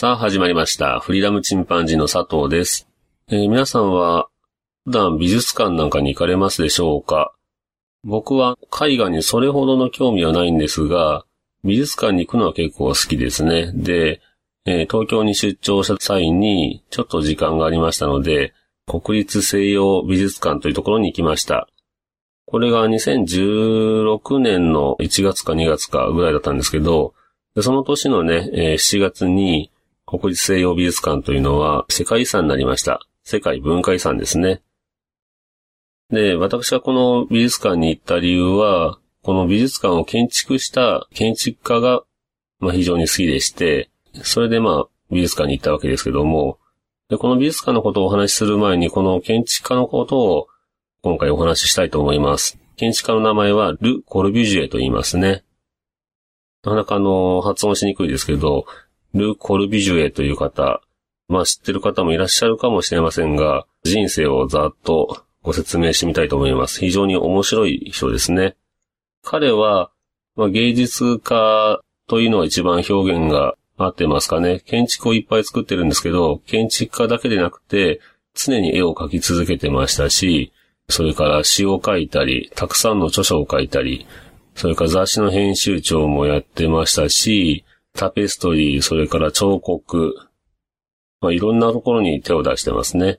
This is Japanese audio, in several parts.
さあ始まりました。フリーダムチンパンジーの佐藤です。えー、皆さんは普段美術館なんかに行かれますでしょうか？僕は絵画にそれほどの興味はないんですが、美術館に行くのは結構好きですね。で、えー、東京に出張した際にちょっと時間がありましたので、国立西洋美術館というところに行きました。これが2016年の1月か2月かぐらいだったんですけど、その年のね、7月に国立西洋美術館というのは世界遺産になりました。世界文化遺産ですね。で、私がこの美術館に行った理由は、この美術館を建築した建築家が、まあ、非常に好きでして、それでまあ美術館に行ったわけですけども、で、この美術館のことをお話しする前に、この建築家のことを今回お話ししたいと思います。建築家の名前はル・コルビュジエと言いますね。なかなかあの、発音しにくいですけど、ル・コルビジュエという方、まあ知ってる方もいらっしゃるかもしれませんが、人生をざっとご説明してみたいと思います。非常に面白い人ですね。彼は、まあ、芸術家というのは一番表現が合ってますかね。建築をいっぱい作ってるんですけど、建築家だけでなくて、常に絵を描き続けてましたし、それから詩を書いたり、たくさんの著書を書いたり、それから雑誌の編集長もやってましたし、タペストリー、それから彫刻、まあ、いろんなところに手を出してますね。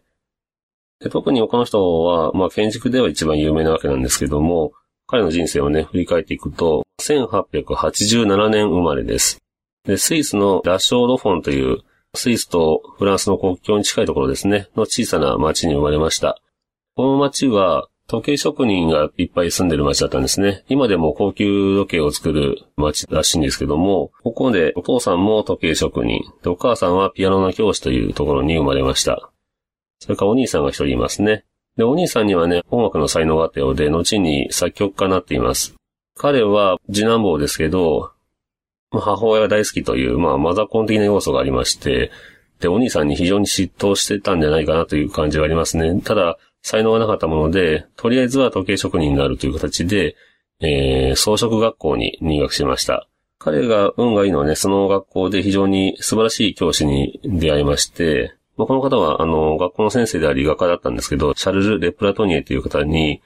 で特にこの人は、まあ、建築では一番有名なわけなんですけども、彼の人生をね、振り返っていくと、1887年生まれです。で、スイスのラッショードフォンという、スイスとフランスの国境に近いところですね、の小さな町に生まれました。この町は、時計職人がいっぱい住んでる町だったんですね。今でも高級時計を作る町らしいんですけども、ここでお父さんも時計職人、でお母さんはピアノの教師というところに生まれました。それからお兄さんが一人いますね。で、お兄さんにはね、音楽の才能があったようで、後に作曲家になっています。彼は次男坊ですけど、母親が大好きという、まあ、マザコン的な要素がありまして、で、お兄さんに非常に嫉妬してたんじゃないかなという感じがありますね。ただ、才能がなかったもので、とりあえずは時計職人になるという形で、えー、装飾学校に入学しました。彼が運がいいのはね、その学校で非常に素晴らしい教師に出会いまして、まあ、この方は、あの、学校の先生であり画家だったんですけど、シャルル・レプラトニエという方に、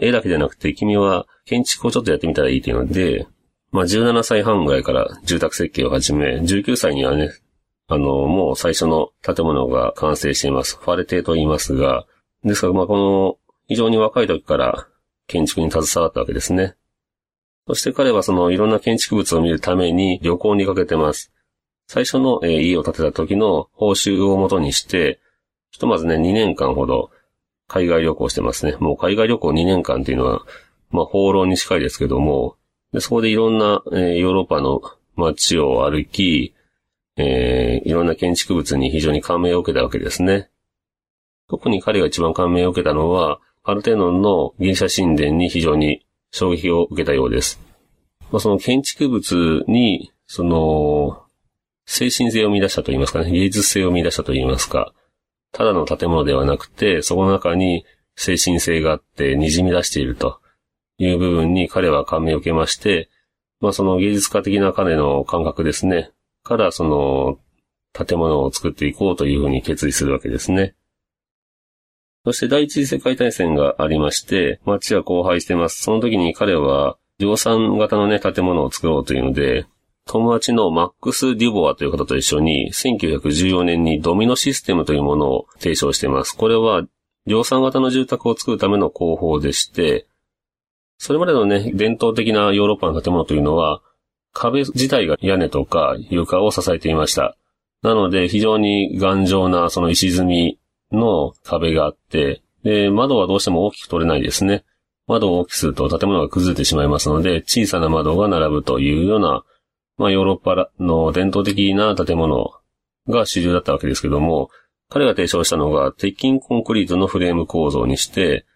絵だけでなくて、君は建築をちょっとやってみたらいいというので、まあ、17歳半ぐらいから住宅設計を始め、19歳にはね、あの、もう最初の建物が完成しています。ファレテと言いますが、ですから、まあ、この、非常に若い時から建築に携わったわけですね。そして彼はそのいろんな建築物を見るために旅行にかけてます。最初の、家を建てた時の報酬をもとにして、ひとまずね、2年間ほど海外旅行してますね。もう海外旅行2年間っていうのは、まあ、放浪に近いですけども、でそこでいろんな、えー、ヨーロッパの街を歩き、えー、いろんな建築物に非常に感銘を受けたわけですね。特に彼が一番感銘を受けたのは、パルテノンのギリシャ神殿に非常に衝撃を受けたようです。まあ、その建築物に、その、精神性を見出したと言いますかね、芸術性を見出したと言いますか、ただの建物ではなくて、そこの中に精神性があって滲み出しているという部分に彼は感銘を受けまして、まあその芸術家的な彼の感覚ですね、からその建物を作っていこうというふうに決意するわけですね。そして第一次世界大戦がありまして、街は荒廃してます。その時に彼は量産型のね、建物を作ろうというので、友達のマックス・デュボアという方と一緒に、1914年にドミノシステムというものを提唱しています。これは、量産型の住宅を作るための工法でして、それまでのね、伝統的なヨーロッパの建物というのは、壁自体が屋根とか床を支えていました。なので、非常に頑丈なその石積みの壁があって、で、窓はどうしても大きく取れないですね。窓を大きくすると建物が崩れてしまいますので、小さな窓が並ぶというような、まあヨーロッパの伝統的な建物が主流だったわけですけども、彼が提唱したのが鉄筋コンクリートのフレーム構造にして、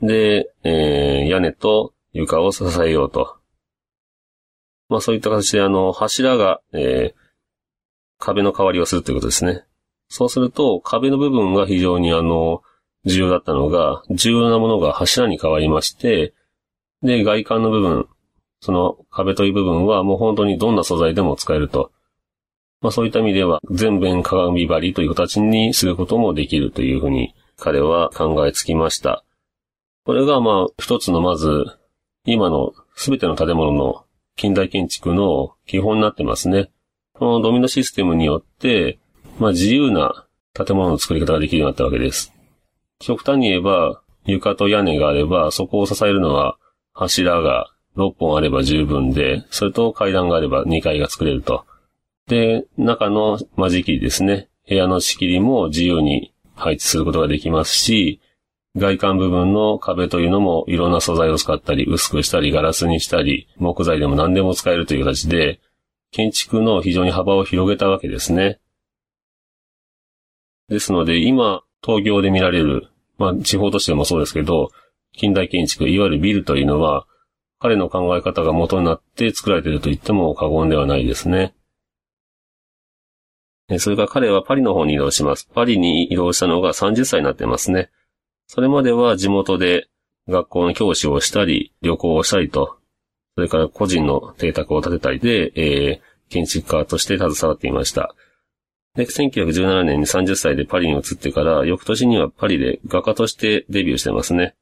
で、えー、屋根と床を支えようと。まあそういった形であの、柱が、えー、壁の代わりをするということですね。そうすると、壁の部分が非常にあの、重要だったのが、重要なものが柱に変わりまして、で、外観の部分、その壁という部分はもう本当にどんな素材でも使えると。まあそういった意味では、全面鏡張りという形にすることもできるというふうに彼は考えつきました。これがまあ一つのまず、今のすべての建物の近代建築の基本になってますね。このドミノシステムによって、まあ自由な建物の作り方ができるようになったわけです。極端に言えば、床と屋根があれば、そこを支えるのは柱が6本あれば十分で、それと階段があれば2階が作れると。で、中の間仕切りですね。部屋の仕切りも自由に配置することができますし、外観部分の壁というのもいろんな素材を使ったり、薄くしたり、ガラスにしたり、木材でも何でも使えるという形で、建築の非常に幅を広げたわけですね。ですので、今、東京で見られる、まあ、地方都市でもそうですけど、近代建築、いわゆるビルというのは、彼の考え方が元になって作られていると言っても過言ではないですね。それから彼はパリの方に移動します。パリに移動したのが30歳になってますね。それまでは地元で学校の教師をしたり、旅行をしたりと、それから個人の邸宅を建てたりで、えー、建築家として携わっていました。で、1917年に30歳でパリに移ってから、翌年にはパリで画家としてデビューしてますね。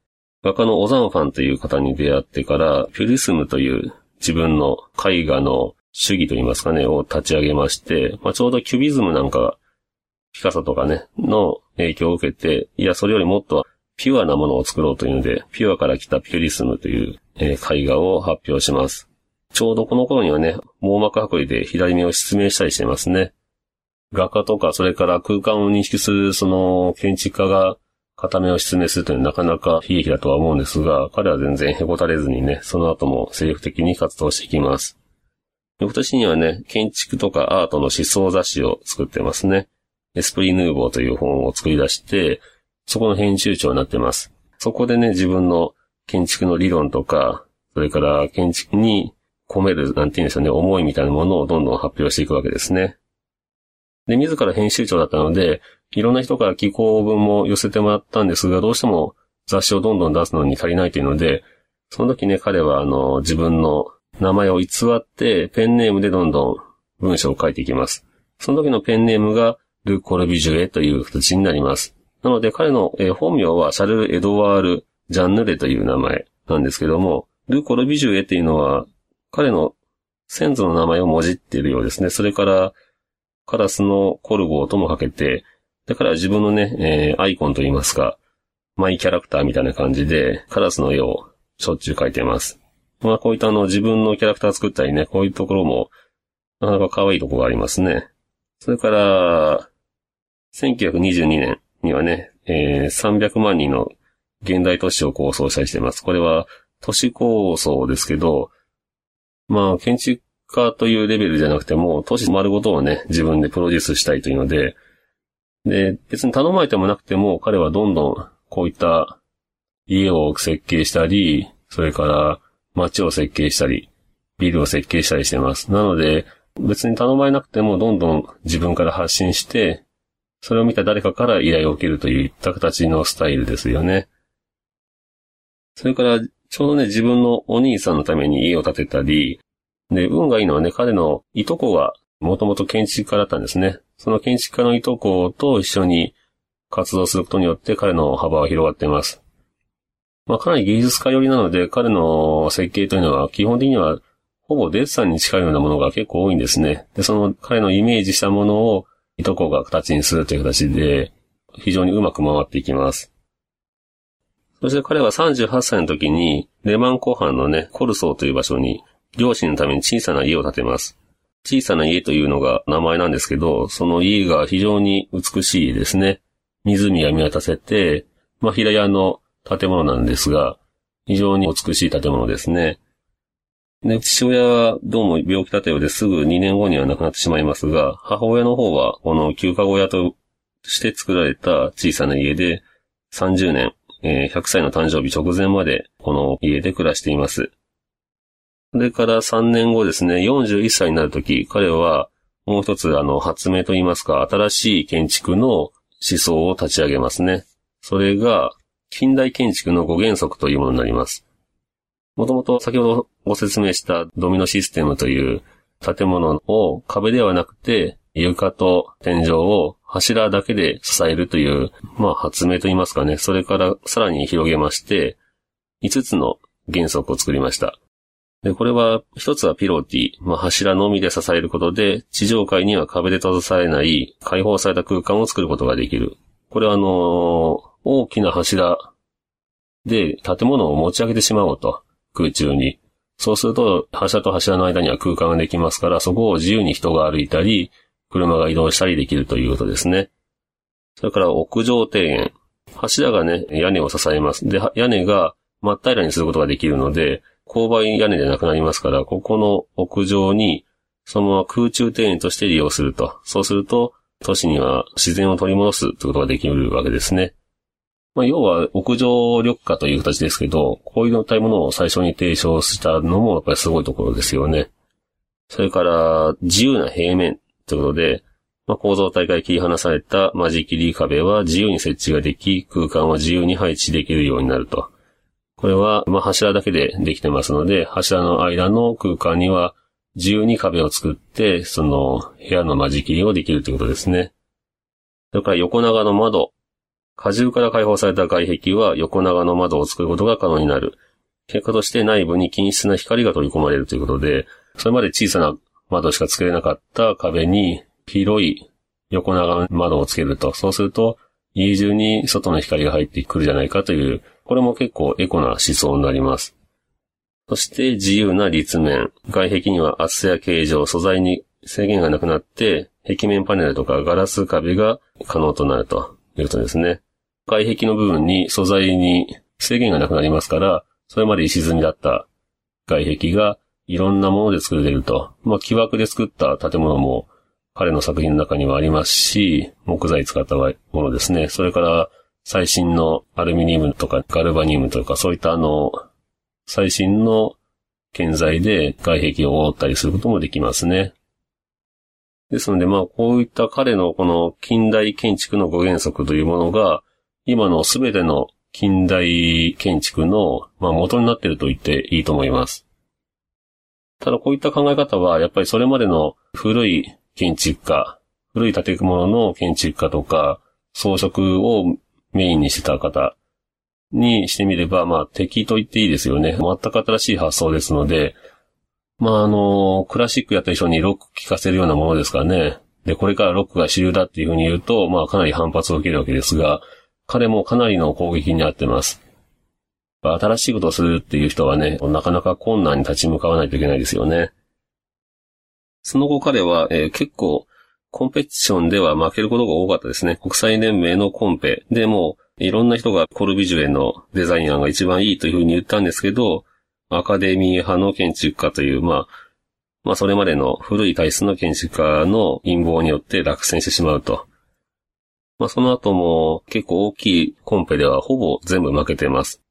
画家のオザンファンという方に出会ってから、ピュリスムという自分の絵画の主義といいますかね、を立ち上げまして、まあ、ちょうどキュビズムなんか、ピカソとかね、の影響を受けて、いや、それよりもっとピュアなものを作ろうというので、ピュアから来たピュリスムという、えー、絵画を発表します。ちょうどこの頃にはね、網膜剥離で左目を失明したりしてますね。画家とか、それから空間を認識する、その、建築家が片目を失明するというのはなかなか悲劇だとは思うんですが、彼は全然へこたれずにね、その後も精力的に活動していきます。翌年にはね、建築とかアートの思想雑誌を作ってますね。エスプリヌーボーという本を作り出して、そこの編集長になってます。そこでね、自分の建築の理論とか、それから建築に込める、なんて言うんでしょうね、思いみたいなものをどんどん発表していくわけですね。で、自ら編集長だったので、いろんな人から寄稿文も寄せてもらったんですが、どうしても雑誌をどんどん出すのに足りないというので、その時ね、彼はあの、自分の名前を偽って、ペンネームでどんどん文章を書いていきます。その時のペンネームが、ル・コルビジュエという形になります。なので彼の、え、本名はシャルル・エドワール・ジャンヌレという名前なんですけども、ル・コルビジュエっていうのは、彼の先祖の名前をもじっているようですね。それから、カラスのコルゴーともかけて、だから自分のね、えー、アイコンといいますか、マイキャラクターみたいな感じで、カラスの絵をしょっちゅう描いてます。まあこういったあの自分のキャラクター作ったりね、こういうところも、なかなか可愛いところがありますね。それから、1922年にはね、えー、300万人の現代都市を構想したりしてます。これは都市構想ですけど、まあ建築家というレベルじゃなくても、都市丸ごとをね、自分でプロデュースしたいというので、で、別に頼まれてもなくても、彼はどんどんこういった家を設計したり、それから街を設計したり、ビルを設計したりしてます。なので、別に頼まれなくてもどんどん自分から発信して、それを見た誰かから依頼を受けるといった形のスタイルですよね。それから、ちょうどね、自分のお兄さんのために家を建てたり、で、運がいいのはね、彼のいとこがもともと建築家だったんですね。その建築家のいとこと一緒に活動することによって彼の幅は広がっています。まあ、かなり芸術家寄りなので、彼の設計というのは基本的にはほぼデッサンに近いようなものが結構多いんですね。で、その彼のイメージしたものをいとこが形にするという形で、非常にうまく回っていきます。そして彼は38歳の時に、レマン湖畔のね、コルソーという場所に、両親のために小さな家を建てます。小さな家というのが名前なんですけど、その家が非常に美しいですね。湖が見渡せて、まあ、平屋の建物なんですが、非常に美しい建物ですね。で、父親はどうも病気だったようですぐ2年後には亡くなってしまいますが、母親の方はこの休暇小屋として作られた小さな家で30年、えー100歳の誕生日直前までこの家で暮らしています。それから3年後ですね、41歳になるとき、彼はもう一つあの発明といいますか、新しい建築の思想を立ち上げますね。それが近代建築の5原則というものになります。もともと先ほどご説明したドミノシステムという建物を壁ではなくて床と天井を柱だけで支えるという、まあ発明といいますかね。それからさらに広げまして、5つの原則を作りました。で、これは、一つはピロティ、まあ柱のみで支えることで、地上階には壁で閉ざされない開放された空間を作ることができる。これはあのー大きな柱で建物を持ち上げてしまおうと。空中に。そうすると、柱と柱の間には空間ができますから、そこを自由に人が歩いたり、車が移動したりできるということですね。それから屋上庭園。柱がね、屋根を支えます。で、屋根が真っ平らにすることができるので、勾配屋根でなくなりますから、ここの屋上に、そのまま空中庭園として利用すると。そうすると、都市には自然を取り戻すということができるわけですね。まあ、要は屋上緑化という形ですけど、こういうたいものを最初に提唱したのもやっぱりすごいところですよね。それから、自由な平面ということで、まあ、構造体から切り離された間仕切り壁は自由に設置ができ、空間は自由に配置できるようになると。これは、まあ、柱だけでできてますので、柱の間の空間には自由に壁を作って、その部屋の間仕切りをできるということですね。それから横長の窓。荷重から開放された外壁は横長の窓を作ることが可能になる。結果として内部に均質な光が取り込まれるということで、それまで小さな窓しか作れなかった壁に広い横長の窓をつけると。そうすると、家中に外の光が入ってくるじゃないかという、これも結構エコな思想になります。そして自由な立面。外壁には厚さや形状、素材に制限がなくなって、壁面パネルとかガラス壁が可能となるということですね。外壁の部分に素材に制限がなくなりますから、それまで石積みだった外壁がいろんなもので作れると。まあ、木枠で作った建物も彼の作品の中にはありますし、木材使ったものですね。それから最新のアルミニウムとかガルバニウムとかそういったあの、最新の建材で外壁を覆ったりすることもできますね。ですので、まあ、こういった彼のこの近代建築の5原則というものが、今のすべての近代建築の、まあ、元になっていると言っていいと思います。ただ、こういった考え方は、やっぱりそれまでの古い建築家、古い建物の建築家とか、装飾をメインにしてた方にしてみれば、まあ、敵と言っていいですよね。全く新しい発想ですので、まあ、あの、クラシックやった人にロック聴かせるようなものですからね。で、これからロックが主流だっていうふうに言うと、まあ、かなり反発を受けるわけですが、彼もかなりの攻撃にあってます。新しいことをするっていう人はね、なかなか困難に立ち向かわないといけないですよね。その後彼は、えー結構、コンペティションでは負けることが多かったですね。国際連盟のコンペでも、いろんな人がコルビジュエのデザイン案が一番いいというふうに言ったんですけど、アカデミー派の建築家という、まあ、まあそれまでの古い体質の建築家の陰謀によって落選してしまうと。まあその後も結構大きいコンペではほぼ全部負けています。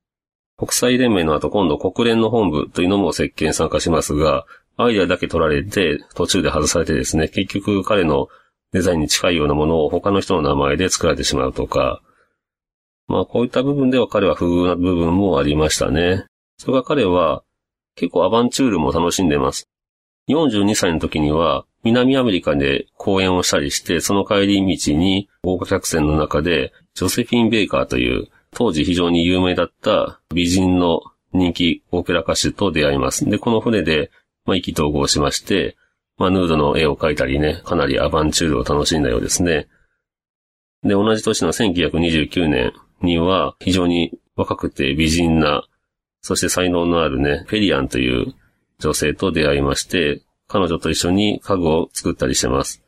国際連盟の後今度国連の本部というのも設計に参加しますが、アイデアだけ取られて途中で外されてですね、結局彼のデザインに近いようなものを他の人の名前で作られてしまうとか、まあこういった部分では彼は不遇な部分もありましたね。それから彼は結構アバンチュールも楽しんでます。42歳の時には南アメリカで講演をしたりして、その帰り道に豪華客船の中でジョセフィン・ベイカーという当時非常に有名だった美人の人気オペラ歌手と出会います。で、この船で、まあ、意気投合しまして、まあ、ヌードの絵を描いたりね、かなりアバンチュールを楽しんだようですね。で、同じ年の1929年には非常に若くて美人な、そして才能のあるね、フェリアンという女性と出会いまして、彼女と一緒に家具を作ったりしてます。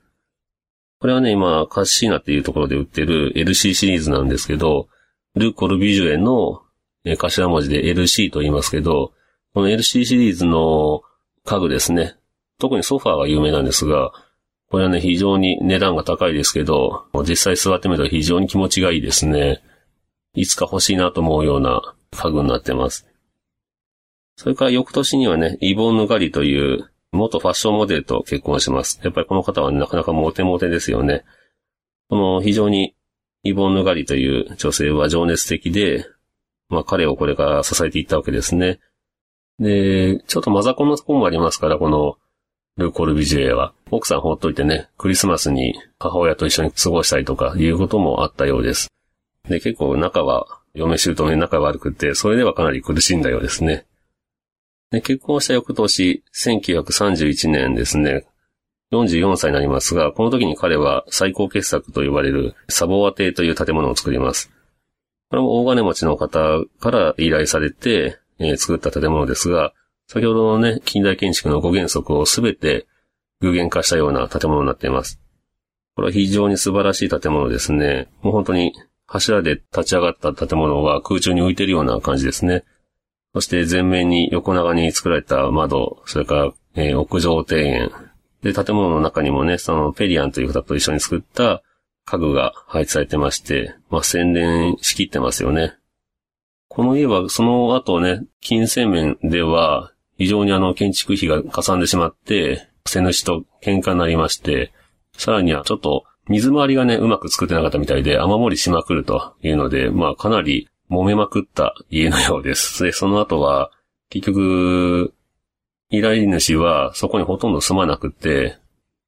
これはね、今、カッシーナっていうところで売ってる LC シリーズなんですけど、ル・コルビジュエの頭文字で LC と言いますけど、この LC シリーズの家具ですね。特にソファーが有名なんですが、これはね、非常に値段が高いですけど、実際座ってみると非常に気持ちがいいですね。いつか欲しいなと思うような家具になってます。それから翌年にはね、イボンヌガリという元ファッションモデルと結婚します。やっぱりこの方は、ね、なかなかモテモテですよね。この非常にイボンヌガリという女性は情熱的で、まあ彼をこれから支えていったわけですね。で、ちょっとマザコンのとこもありますから、このルーコルビジュエは。奥さん放っといてね、クリスマスに母親と一緒に過ごしたりとかいうこともあったようです。で、結構仲は、嫁姑に仲悪くて、それではかなり苦しんだようですね。で、結婚した翌年、1931年ですね、44歳になりますが、この時に彼は最高傑作と呼ばれるサボア邸という建物を作ります。これも大金持ちの方から依頼されて、えー、作った建物ですが、先ほどのね、近代建築の5原則をすべて具現化したような建物になっています。これは非常に素晴らしい建物ですね。もう本当に柱で立ち上がった建物は空中に浮いているような感じですね。そして前面に横長に作られた窓、それから、えー、屋上庭園。で、建物の中にもね、そのペリアンという方と一緒に作った家具が配置されてまして、まあ、洗練しきってますよね。この家はその後ね、金銭面では非常にあの建築費がかさんでしまって、背主と喧嘩になりまして、さらにはちょっと水回りがね、うまく作ってなかったみたいで雨漏りしまくるというので、まあかなり揉めまくった家のようです。で、その後は、結局、依頼主はそこにほとんど住まなくて、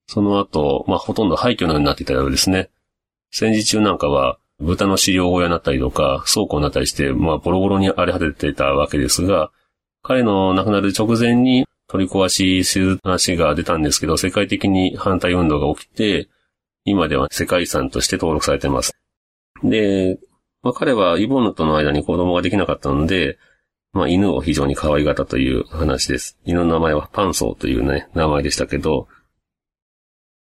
その後、まあほとんど廃墟のようになっていたようですね。戦時中なんかは、豚の飼料小屋になったりとか、倉庫になったりして、まあボロボロに荒れ果てていたわけですが、彼の亡くなる直前に取り壊しする話が出たんですけど、世界的に反対運動が起きて、今では世界遺産として登録されています。で、まあ、彼はイボンヌとの間に子供ができなかったので、まあ、犬を非常に可愛がったという話です。犬の名前はパンソーというね、名前でしたけど、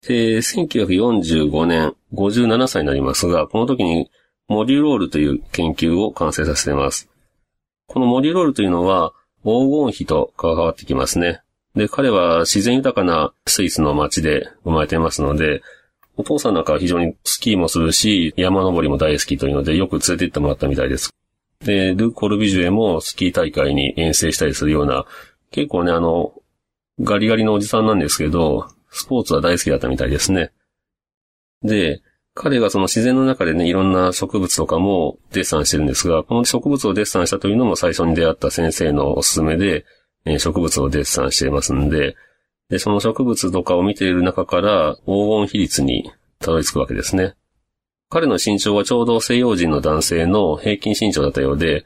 で、1945年、57歳になりますが、この時にモリロールという研究を完成させています。このモリロールというのは、黄金比と関わってきますね。で、彼は自然豊かなスイスの街で生まれていますので、お父さんなんかは非常にスキーもするし、山登りも大好きというので、よく連れて行ってもらったみたいです。で、ル・コルビジュエもスキー大会に遠征したりするような、結構ね、あの、ガリガリのおじさんなんですけど、スポーツは大好きだったみたいですね。で、彼がその自然の中でね、いろんな植物とかもデッサンしてるんですが、この植物をデッサンしたというのも最初に出会った先生のおすすめで、え植物をデッサンしていますんで、で、その植物とかを見ている中から黄金比率にたどり着くわけですね。彼の身長はちょうど西洋人の男性の平均身長だったようで、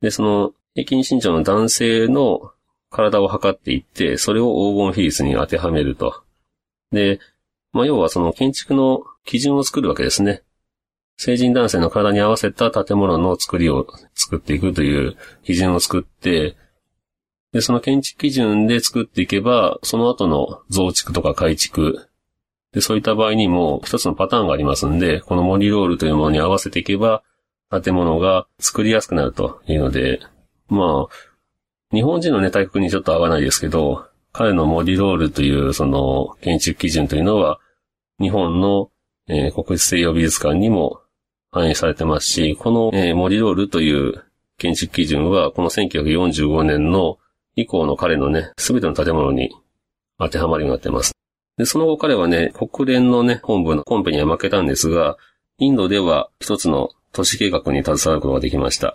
で、その平均身長の男性の体を測っていって、それを黄金比率に当てはめると。で、まあ、要はその建築の基準を作るわけですね。成人男性の体に合わせた建物の作りを作っていくという基準を作って、で、その建築基準で作っていけば、その後の増築とか改築、で、そういった場合にも一つのパターンがありますんで、このモリロールというものに合わせていけば、建物が作りやすくなるというので、まあ、日本人のね、体格にちょっと合わないですけど、彼のモリロールというその建築基準というのは、日本の、えー、国立西洋美術館にも反映されてますし、この、えー、モリロールという建築基準は、この1945年の以降の彼のね、すべての建物に当てはまるようになってます。で、その後彼はね、国連のね、本部のコンペには負けたんですが、インドでは一つの都市計画に携わることができました。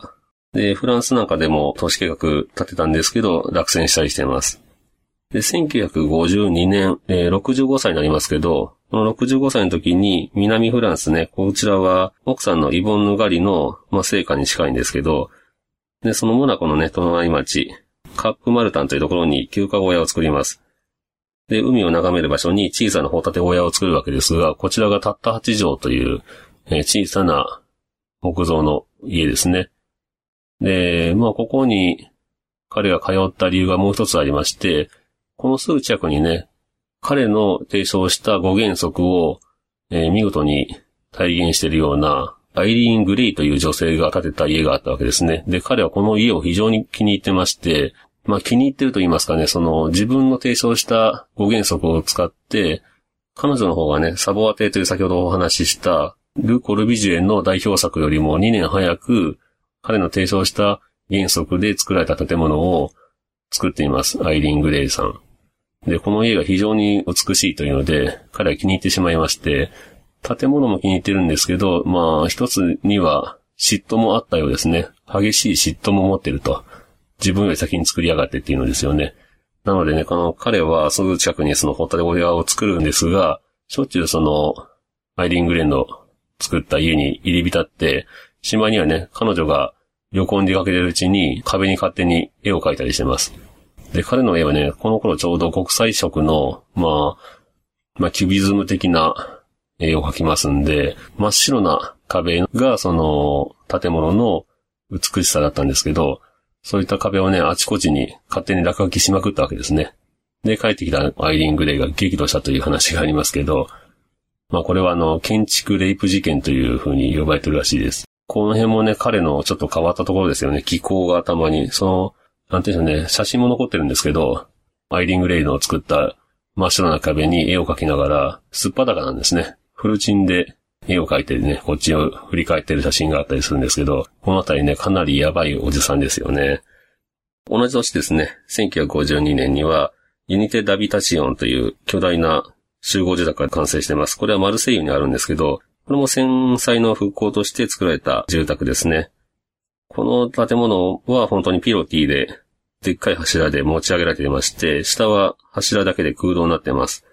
で、フランスなんかでも都市計画立てたんですけど、落選したりしています。で、1952年、えー、65歳になりますけど、この65歳の時に南フランスね、こちらは奥さんのイボンヌガリの、まあ、成果に近いんですけど、で、そのモナコのね、隣町、カップマルタンというところに休暇小屋を作ります。で、海を眺める場所に小さなホタテ小屋を作るわけですが、こちらがたった8畳という、えー、小さな木造の家ですね。で、まあ、ここに彼が通った理由がもう一つありまして、このすぐ近くにね、彼の提唱した5原則を、えー、見事に体現しているような、アイリーン・グレイという女性が建てた家があったわけですね。で、彼はこの家を非常に気に入ってまして、まあ気に入ってると言いますかね、その自分の提唱した5原則を使って、彼女の方がね、サボアテという先ほどお話ししたル・コルビジュエンの代表作よりも2年早く彼の提唱した原則で作られた建物を作っています。アイリン・グレイさん。で、この家が非常に美しいというので、彼は気に入ってしまいまして、建物も気に入ってるんですけど、まあ、一つには嫉妬もあったようですね。激しい嫉妬も持ってると。自分より先に作りやがってっていうのですよね。なのでね、この彼はすぐ近くにそのホタテ小屋を作るんですが、しょっちゅうその、アイリン・グレンの作った家に入り浸って、島にはね、彼女が旅行に出かけてるうちに壁に勝手に絵を描いたりしてます。で、彼の絵はね、この頃ちょうど国際色の、まあ、まあ、キュビズム的な絵を描きますんで、真っ白な壁がその建物の美しさだったんですけど、そういった壁をね、あちこちに勝手に落書きしまくったわけですね。で、帰ってきたアイリン・グレイが激怒したという話がありますけど、まあこれはあの、建築レイプ事件という風に呼ばれてるらしいです。この辺もね、彼のちょっと変わったところですよね。気候がたまに、その、なんていうんでしょうね、写真も残ってるんですけど、アイリン・グレイの作った真っ白な壁に絵を描きながら、すっぱだかなんですね。フルチンで絵を描いてね、こっちを振り返ってる写真があったりするんですけど、このあたりね、かなりやばいおじさんですよね。同じ年ですね、1952年には、ユニテ・ダビタチオンという巨大な集合住宅が完成してます。これはマルセイユにあるんですけど、これも戦災の復興として作られた住宅ですね。この建物は本当にピロティで、でっかい柱で持ち上げられていまして、下は柱だけで空洞になっています。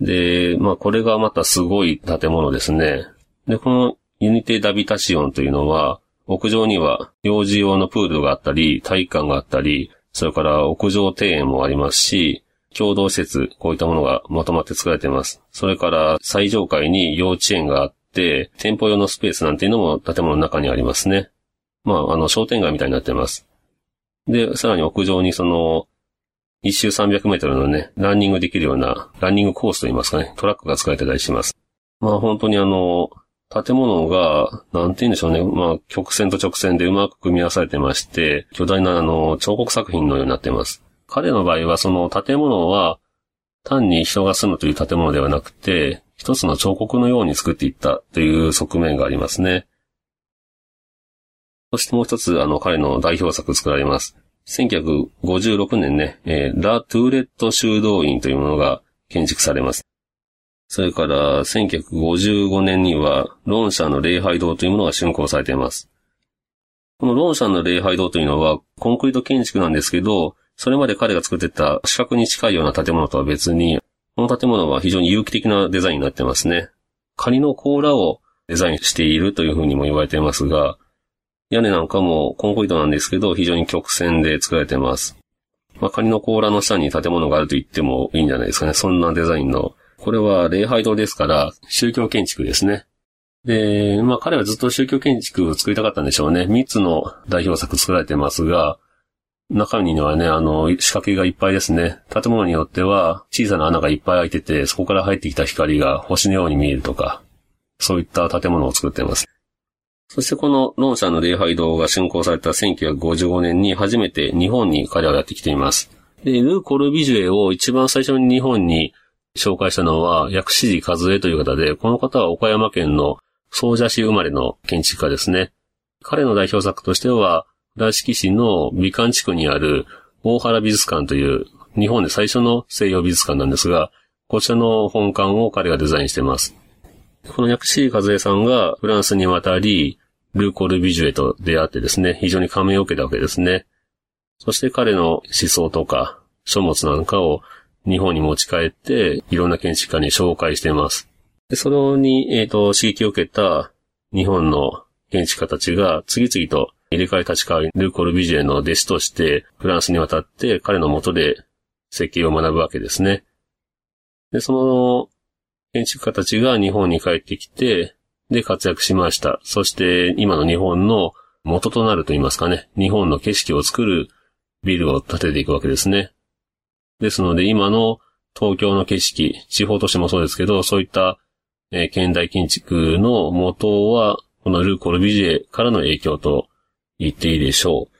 で、まあこれがまたすごい建物ですね。で、このユニテ・ダビタシオンというのは、屋上には幼児用のプールがあったり、体育館があったり、それから屋上庭園もありますし、共同施設、こういったものがまとまって作られています。それから最上階に幼稚園があって、店舗用のスペースなんていうのも建物の中にありますね。まあ、あの、商店街みたいになってます。で、さらに屋上にその、一周300メートルのね、ランニングできるような、ランニングコースといいますかね、トラックが使えてたりします。まあ本当にあの、建物が、なんて言うんでしょうね、まあ曲線と直線でうまく組み合わされてまして、巨大なあの、彫刻作品のようになっています。彼の場合はその建物は、単に人が住むという建物ではなくて、一つの彫刻のように作っていったという側面がありますね。そしてもう一つ、あの、彼の代表作作られます。1956年ね、えー、ラ・トゥーレット修道院というものが建築されます。それから、1955年には、ロンシャンの礼拝堂というものが竣工されています。このロンシャンの礼拝堂というのは、コンクリート建築なんですけど、それまで彼が作ってた四角に近いような建物とは別に、この建物は非常に有機的なデザインになってますね。カニの甲羅をデザインしているというふうにも言われていますが、屋根なんかもコンクリートなんですけど、非常に曲線で作られています。まあ、カニの甲羅の下に建物があると言ってもいいんじゃないですかね。そんなデザインの。これは礼拝堂ですから、宗教建築ですね。で、まあ彼はずっと宗教建築を作りたかったんでしょうね。三つの代表作作られてますが、中身にはね、あの、仕掛けがいっぱいですね。建物によっては、小さな穴がいっぱい開いてて、そこから入ってきた光が星のように見えるとか、そういった建物を作っています。そしてこのロンシャンの礼拝堂が竣工された1955年に初めて日本に彼はやってきています。で、ルー・コルビジュエを一番最初に日本に紹介したのは、薬師寺和江という方で、この方は岡山県の総社市生まれの建築家ですね。彼の代表作としては、倉敷市の美観地区にある大原美術館という日本で最初の西洋美術館なんですが、こちらの本館を彼がデザインしています。この薬師和江さんがフランスに渡り、ルーコル・ビジュエと出会ってですね、非常に感銘を受けたわけですね。そして彼の思想とか書物なんかを日本に持ち帰って、いろんな建築家に紹介しています。で、それに、えっ、ー、と、刺激を受けた日本の建築家たちが次々と入れ替え立ち替わり、ルーコル・ビジュエの弟子としてフランスに渡って彼の下で設計を学ぶわけですね。で、その建築家たちが日本に帰ってきて、で活躍しました。そして今の日本の元となると言いますかね、日本の景色を作るビルを建てていくわけですね。ですので今の東京の景色、地方都市もそうですけど、そういった、えー、現代建築の元は、このルー・コルビジエからの影響と言っていいでしょう。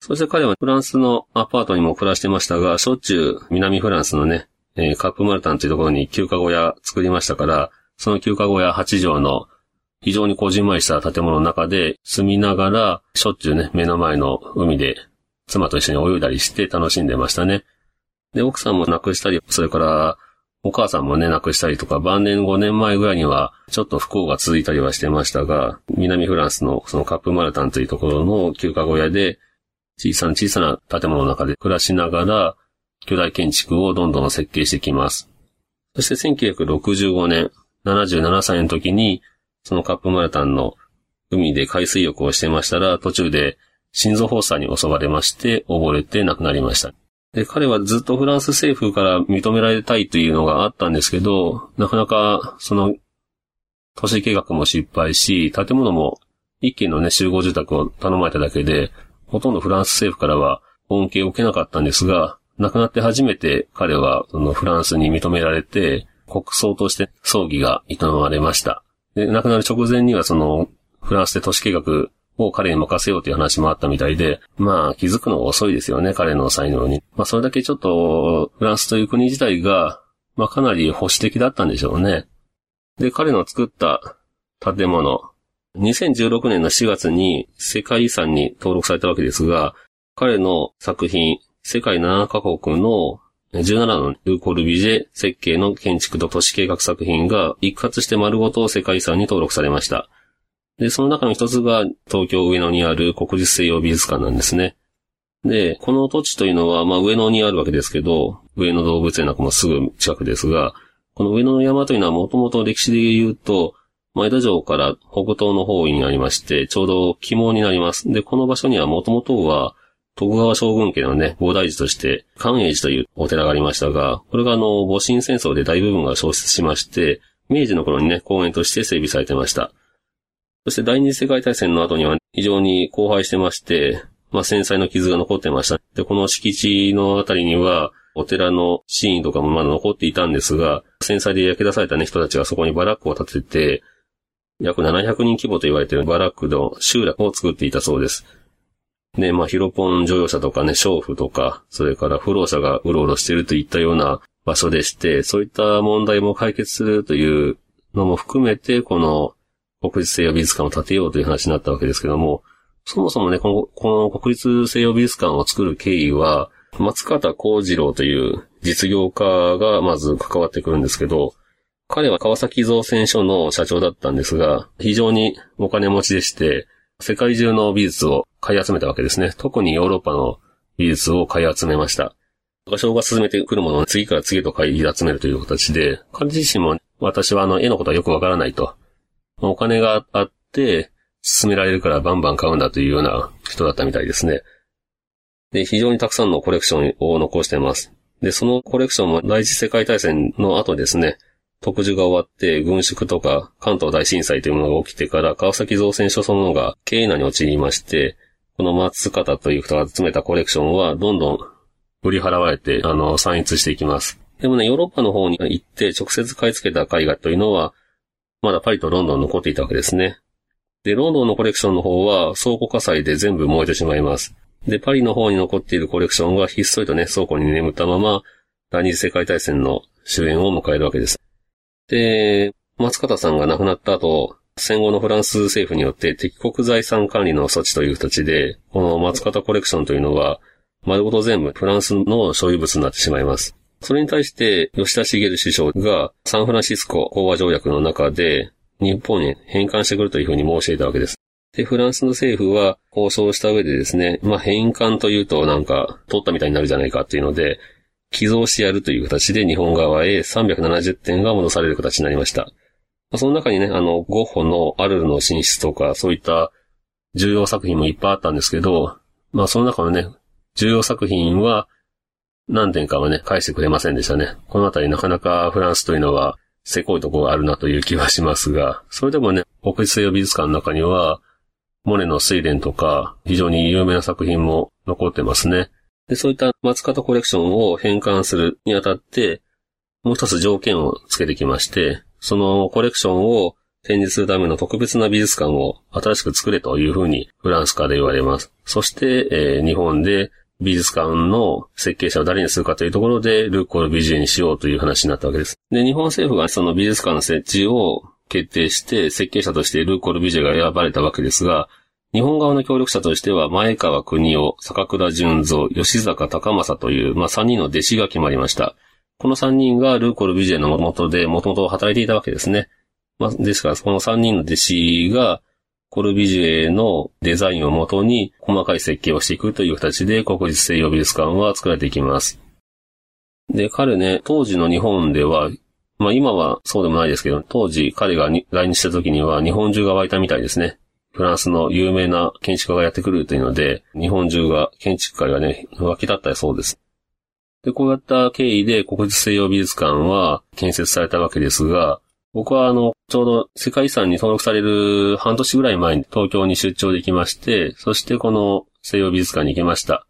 そして彼はフランスのアパートにも暮らしてましたが、しょっちゅう南フランスのね、えー、カップマルタンというところに休暇小屋作りましたから、その休暇小屋8畳の非常にこじんまりした建物の中で住みながら、しょっちゅうね、目の前の海で妻と一緒に泳いだりして楽しんでましたね。で、奥さんも亡くしたり、それからお母さんもね、亡くしたりとか、晩年5年前ぐらいには、ちょっと不幸が続いたりはしてましたが、南フランスのそのカップマルタンというところの休暇小屋で、小さな小さな建物の中で暮らしながら、巨大建築をどんどん設計してきます。そして1965年、77歳の時に、そのカップマルタンの海で海水浴をしてましたら、途中で心臓発作に襲われまして、溺れて亡くなりました。で、彼はずっとフランス政府から認められたいというのがあったんですけど、なかなか、その、都市計画も失敗し、建物も一軒のね、集合住宅を頼まれただけで、ほとんどフランス政府からは恩恵を受けなかったんですが、亡くなって初めて彼はそのフランスに認められて、国葬として葬儀が営まれました。で、亡くなる直前にはその、フランスで都市計画を彼に任せようという話もあったみたいで、まあ気づくのが遅いですよね、彼の才能に。まあそれだけちょっと、フランスという国自体が、まあかなり保守的だったんでしょうね。で、彼の作った建物、2016年の4月に世界遺産に登録されたわけですが、彼の作品、世界7カ国の17のルーコルビジェ設計の建築と都市計画作品が一括して丸ごと世界遺産に登録されました。で、その中の一つが東京上野にある国立西洋美術館なんですね。で、この土地というのは、まあ上野にあるわけですけど、上野動物園なんかもすぐ近くですが、この上野の山というのはもともと歴史で言うと、前田城から北東の方位にありまして、ちょうど肝になります。で、この場所にはもともとは、徳川将軍家のね、菩提寺として、寛永寺というお寺がありましたが、これがあの、戊辰戦争で大部分が消失しまして、明治の頃にね、公園として整備されてました。そして第二次世界大戦の後には非常に荒廃してまして、まあ繊細の傷が残ってました。で、この敷地のあたりには、お寺のシーンとかもまだ残っていたんですが、繊細で焼け出されたね、人たちがそこにバラックを建てて、約700人規模と言われているバラックの集落を作っていたそうです。で、まあ、ヒロポン乗用車とかね、娼婦とか、それから不老者がうろうろしているといったような場所でして、そういった問題も解決するというのも含めて、この国立西洋美術館を建てようという話になったわけですけども、そもそもね、このこの国立西洋美術館を作る経緯は、松方幸次郎という実業家がまず関わってくるんですけど、彼は川崎造船所の社長だったんですが、非常にお金持ちでして、世界中の美術を買い集めたわけですね。特にヨーロッパの美術を買い集めました。画商が進めてくるものを次から次へと買い集めるという形で、彼自身も私はあの絵のことはよくわからないと。お金があって、進められるからバンバン買うんだというような人だったみたいですね。で、非常にたくさんのコレクションを残しています。で、そのコレクションも第一次世界大戦の後ですね、特需が終わって軍縮とか関東大震災というものが起きてから川崎造船所そのものが経営難に陥りまして、この松方という人が集めたコレクションはどんどん売り払われて、あの、散逸していきます。でもね、ヨーロッパの方に行って直接買い付けた絵画というのは、まだパリとロンドン残っていたわけですね。で、ロンドンのコレクションの方は倉庫火災で全部燃えてしまいます。で、パリの方に残っているコレクションはひっそりとね、倉庫に眠ったまま、第二次世界大戦の終焉を迎えるわけです。で、松方さんが亡くなった後、戦後のフランス政府によって敵国財産管理の措置という形で、この松方コレクションというのは、丸ごと全部フランスの所有物になってしまいます。それに対して、吉田茂首相がサンフランシスコ講和条約の中で、日本に返還してくるというふうに申し上げたわけです。で、フランスの政府は交渉した上でですね、まあ、返還というとなんか、取ったみたいになるじゃないかっていうので、寄贈してやるという形で日本側へ370点が戻される形になりました。その中にね、あの、ゴッホのアルルの進出とか、そういった重要作品もいっぱいあったんですけど、まあその中のね、重要作品は何点かはね、返してくれませんでしたね。このあたりなかなかフランスというのは、せこいとこがあるなという気はしますが、それでもね、国立西洋美術館の中には、モネの睡蓮とか、非常に有名な作品も残ってますね。で、そういった松方コレクションを返還するにあたって、もう一つ条件をつけてきまして、そのコレクションを展示するための特別な美術館を新しく作れというふうにフランスから言われます。そして、えー、日本で美術館の設計者を誰にするかというところで、ルーコールビジュにしようという話になったわけです。で、日本政府がその美術館の設置を決定して、設計者としてルーコールビジュが選ばれたわけですが、日本側の協力者としては、前川国夫、坂倉淳三、吉坂高正という、まあ、3人の弟子が決まりました。この3人がルーコル・ビジェの元で、もともと働いていたわけですね。まあ、ですから、この3人の弟子が、コルビジュエのデザインをもとに細かい設計をしていくという形で国立西洋美術館は作られていきます。で、彼ね、当時の日本では、まあ今はそうでもないですけど、当時彼が来日した時には日本中が湧いたみたいですね。フランスの有名な建築家がやってくるというので、日本中が、建築家がね、湧き立ったそうです。で、こうやった経緯で国立西洋美術館は建設されたわけですが、僕はあの、ちょうど世界遺産に登録される半年ぐらい前に東京に出張できまして、そしてこの西洋美術館に行きました。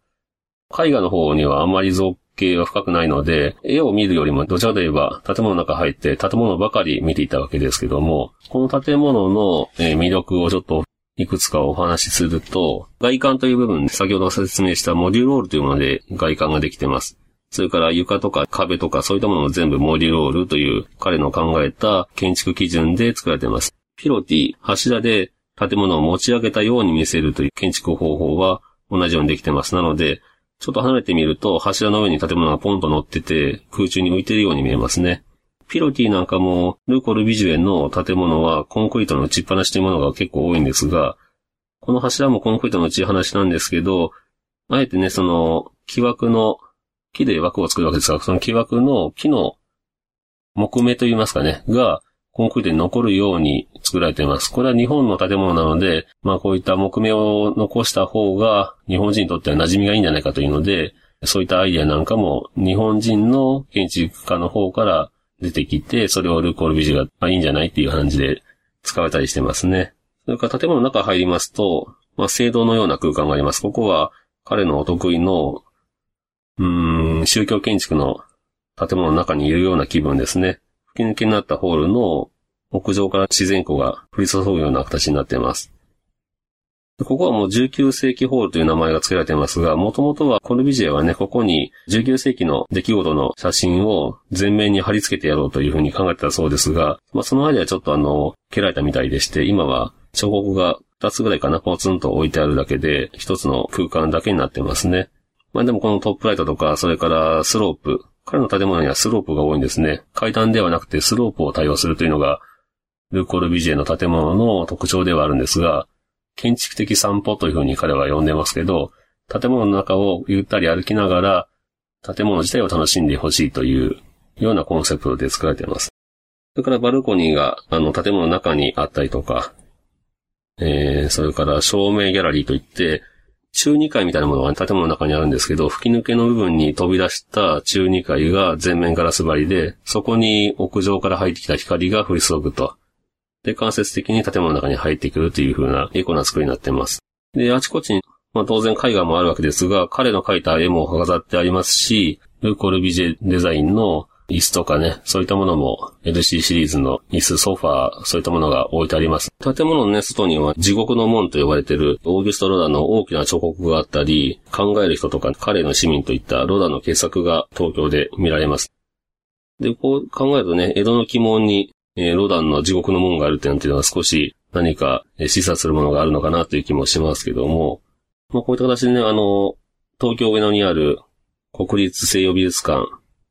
絵画の方にはあんまり造形は深くないので、絵を見るよりもどちらかといえば建物の中入って建物ばかり見ていたわけですけども、この建物の魅力をちょっといくつかお話しすると、外観という部分で先ほど説明したモデュロールというもので外観ができてます。それから床とか壁とかそういったものも全部モデュロールという彼の考えた建築基準で作られています。ピロティ、柱で建物を持ち上げたように見せるという建築方法は同じようにできてます。なので、ちょっと離れてみると柱の上に建物がポンと乗ってて空中に浮いているように見えますね。ピロティなんかも、ルーコルビジュエンの建物はコンクリートの打ちっぱなしというものが結構多いんですが、この柱もコンクリートの打ちっぱなしなんですけど、あえてね、その、木枠の木で枠を作るわけですが、その木枠の木の木目といいますかね、が、コンクリートに残るように作られています。これは日本の建物なので、まあこういった木目を残した方が日本人にとっては馴染みがいいんじゃないかというので、そういったアイデアなんかも日本人の建築家の方から出てきて、それをルコールビジュがいいんじゃないっていう感じで使われたりしてますね。それから建物の中入りますと、まあ聖堂のような空間があります。ここは彼のお得意のうん、宗教建築の建物の中にいるような気分ですね。吹き抜けになったホールの屋上から自然光が降り注ぐような形になっています。ここはもう19世紀ホールという名前が付けられていますが、もともとはコルビジェはね、ここに19世紀の出来事の写真を全面に貼り付けてやろうというふうに考えてたそうですが、まあその間はちょっとあの、蹴られたみたいでして、今は彫刻が2つぐらいかな、ポツンと置いてあるだけで、1つの空間だけになってますね。まあでもこのトップライトとか、それからスロープ。彼の建物にはスロープが多いんですね。階段ではなくてスロープを対応するというのが、ルコルビジェの建物の特徴ではあるんですが、建築的散歩というふうに彼は呼んでますけど、建物の中をゆったり歩きながら、建物自体を楽しんでほしいというようなコンセプトで作られています。それからバルコニーが、あの、建物の中にあったりとか、えー、それから照明ギャラリーといって、中2階みたいなものが建物の中にあるんですけど、吹き抜けの部分に飛び出した中2階が全面ガラス張りで、そこに屋上から入ってきた光が降り注ぐと。で、間接的に建物の中に入ってくるという風なエコな作りになっています。で、あちこちに、まあ当然絵画もあるわけですが、彼の描いた絵も飾ってありますし、ルーコルビジェデザインの椅子とかね、そういったものも LC シリーズの椅子、ソファー、そういったものが置いてあります。建物のね、外には地獄の門と呼ばれているオーギュスト・ロダの大きな彫刻があったり、考える人とか彼の市民といったロダの傑作が東京で見られます。で、こう考えるとね、江戸の鬼門に、えー、ロダンの地獄の門があるっていうのは少し何か示唆するものがあるのかなという気もしますけども、まあこういった形でね、あの、東京上野にある国立西洋美術館、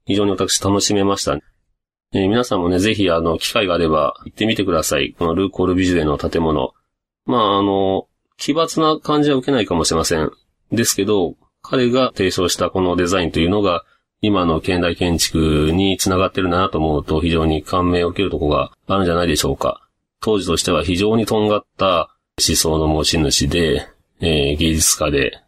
非常に私楽しめました。えー、皆さんもね、ぜひあの、機会があれば行ってみてください。このルーコールビジュエの建物。まあ、あの、奇抜な感じは受けないかもしれません。ですけど、彼が提唱したこのデザインというのが、今の現代建築につながってるなと思うと非常に感銘を受けるところがあるんじゃないでしょうか。当時としては非常にとんがった思想の持ち主で、えー、芸術家で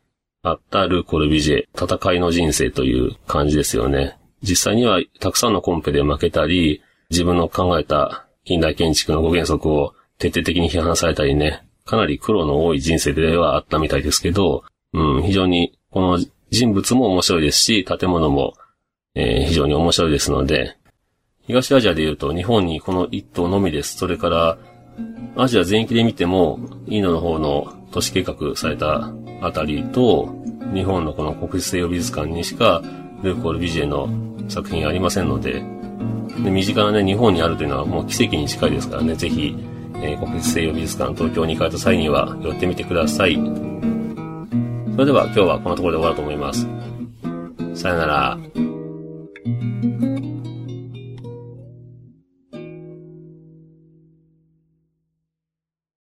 あったルーコルビジェ、戦いの人生という感じですよね。実際にはたくさんのコンペで負けたり、自分の考えた近代建築の5原則を徹底的に批判されたりね、かなり苦労の多い人生ではあったみたいですけど、うん、非常にこの人物も面白いですし、建物も、えー、非常に面白いですので、東アジアで言うと日本にこの一棟のみです。それからアジア全域で見ても、インドの方の都市計画されたあたりと、日本のこの国立西洋美術館にしか、ルーコール・ビジェの作品ありませんので、で身近なね、日本にあるというのはもう奇跡に近いですからね、ぜひ、えー、国立西洋美術館東京に行かれた際には寄ってみてください。それでは今日はこのところで終わろうと思います。さよなら。